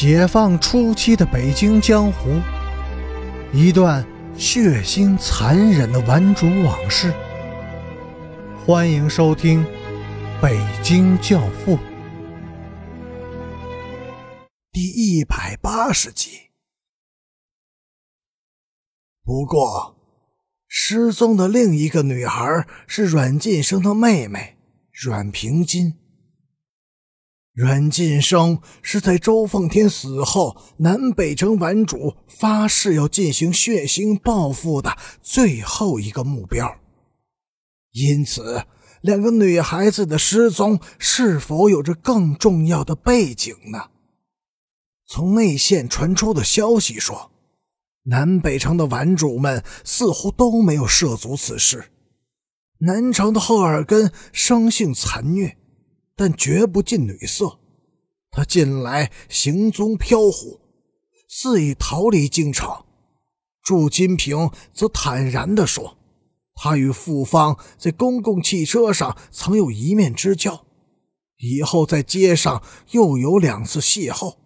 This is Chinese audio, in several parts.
解放初期的北京江湖，一段血腥残忍的顽主往事。欢迎收听《北京教父》第一百八十集。不过，失踪的另一个女孩是阮晋生的妹妹阮平金。阮晋生是在周凤天死后，南北城顽主发誓要进行血腥报复的最后一个目标。因此，两个女孩子的失踪是否有着更重要的背景呢？从内线传出的消息说，南北城的顽主们似乎都没有涉足此事。南城的赫尔根生性残虐。但绝不近女色，他近来行踪飘忽，肆意逃离京城。祝金平则坦然地说：“他与傅芳在公共汽车上曾有一面之交，以后在街上又有两次邂逅，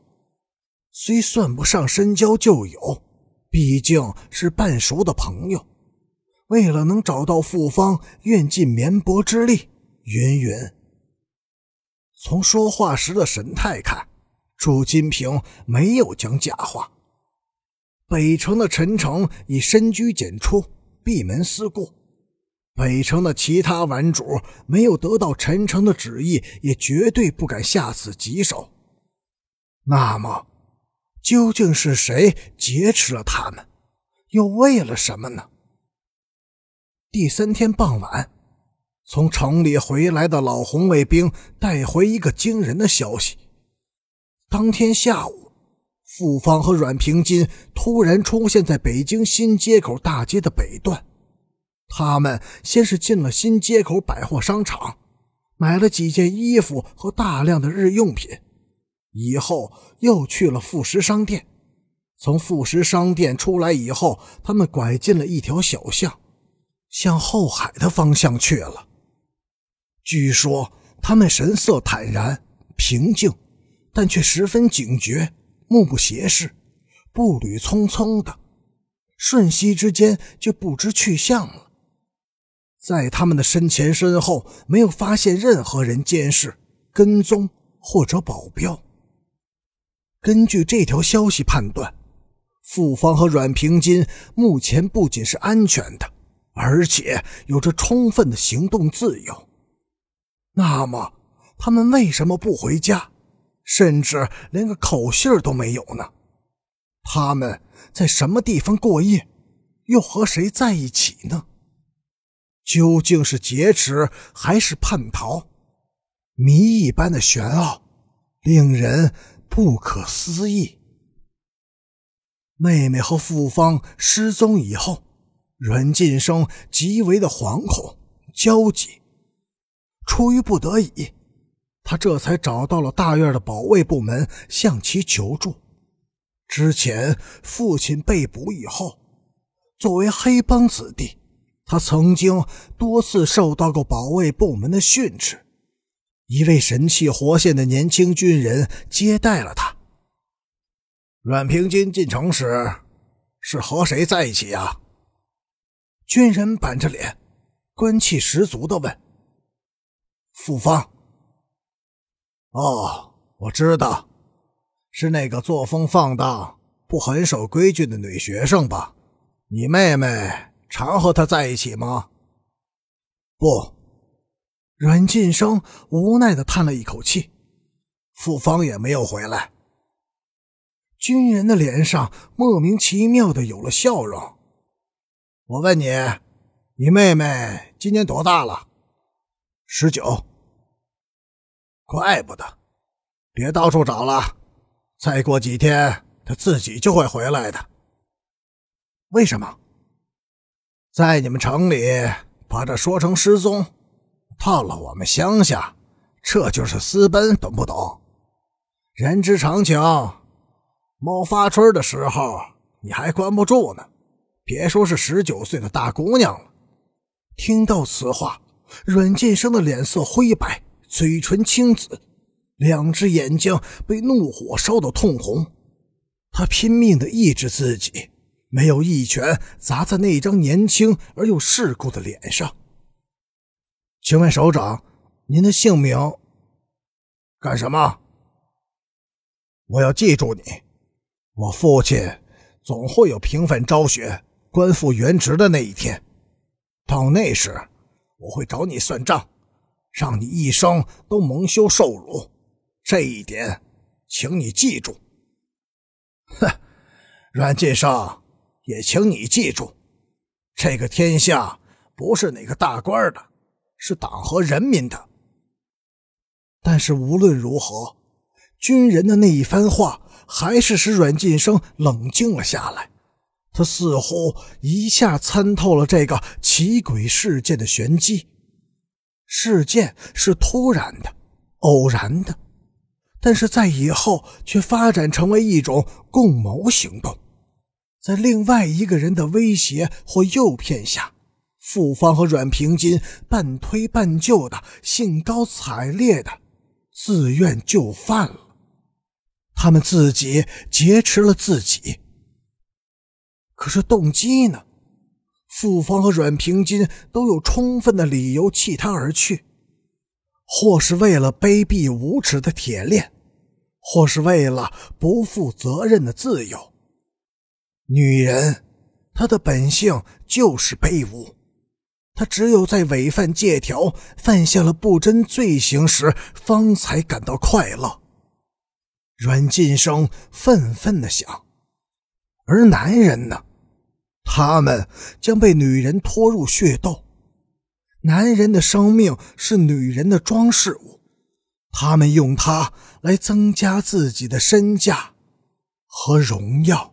虽算不上深交旧友，毕竟是半熟的朋友。为了能找到傅芳，愿尽绵薄之力。”云云。从说话时的神态看，朱金平没有讲假话。北城的陈诚已深居简出，闭门思过。北城的其他顽主没有得到陈诚的旨意，也绝对不敢下此棘手。那么，究竟是谁劫持了他们？又为了什么呢？第三天傍晚。从城里回来的老红卫兵带回一个惊人的消息：当天下午，傅芳和阮平金突然出现在北京新街口大街的北段。他们先是进了新街口百货商场，买了几件衣服和大量的日用品，以后又去了副食商店。从副食商店出来以后，他们拐进了一条小巷，向后海的方向去了。据说他们神色坦然、平静，但却十分警觉，目不斜视，步履匆匆的，瞬息之间就不知去向了。在他们的身前身后，没有发现任何人监视、跟踪或者保镖。根据这条消息判断，傅芳和阮平金目前不仅是安全的，而且有着充分的行动自由。那么，他们为什么不回家，甚至连个口信都没有呢？他们在什么地方过夜，又和谁在一起呢？究竟是劫持还是叛逃？谜一般的玄奥，令人不可思议。妹妹和傅芳失踪以后，阮晋生极为的惶恐焦急。出于不得已，他这才找到了大院的保卫部门，向其求助。之前父亲被捕以后，作为黑帮子弟，他曾经多次受到过保卫部门的训斥。一位神气活现的年轻军人接待了他。阮平金进城时是和谁在一起呀？军人板着脸，官气十足的问。复方。哦，我知道，是那个作风放荡、不很守规矩的女学生吧？你妹妹常和他在一起吗？不，阮晋生无奈的叹了一口气。复方也没有回来。军人的脸上莫名其妙的有了笑容。我问你，你妹妹今年多大了？十九，怪不得，别到处找了，再过几天他自己就会回来的。为什么？在你们城里把这说成失踪，到了我们乡下，这就是私奔，懂不懂？人之常情，猫发春的时候你还关不住呢，别说是十九岁的大姑娘了。听到此话。阮晋生的脸色灰白，嘴唇青紫，两只眼睛被怒火烧得通红。他拼命地抑制自己，没有一拳砸在那张年轻而又世故的脸上。请问首长，您的姓名？干什么？我要记住你。我父亲总会有平反昭雪、官复原职的那一天，到那时，我会找你算账，让你一生都蒙羞受辱。这一点，请你记住。哼，阮晋生，也请你记住，这个天下不是哪个大官的，是党和人民的。但是无论如何，军人的那一番话还是使阮晋生冷静了下来。他似乎一下参透了这个奇诡事件的玄机。事件是突然的、偶然的，但是在以后却发展成为一种共谋行动。在另外一个人的威胁或诱骗下，傅芳和阮平金半推半就的、兴高采烈的。自愿就范了，他们自己劫持了自己。可是动机呢？傅芳和阮平金都有充分的理由弃他而去，或是为了卑鄙无耻的铁链，或是为了不负责任的自由。女人，她的本性就是卑污。她只有在违反借条、犯下了不贞罪行时，方才感到快乐。阮晋生愤愤地想。而男人呢？他们将被女人拖入血斗。男人的生命是女人的装饰物，他们用它来增加自己的身价和荣耀。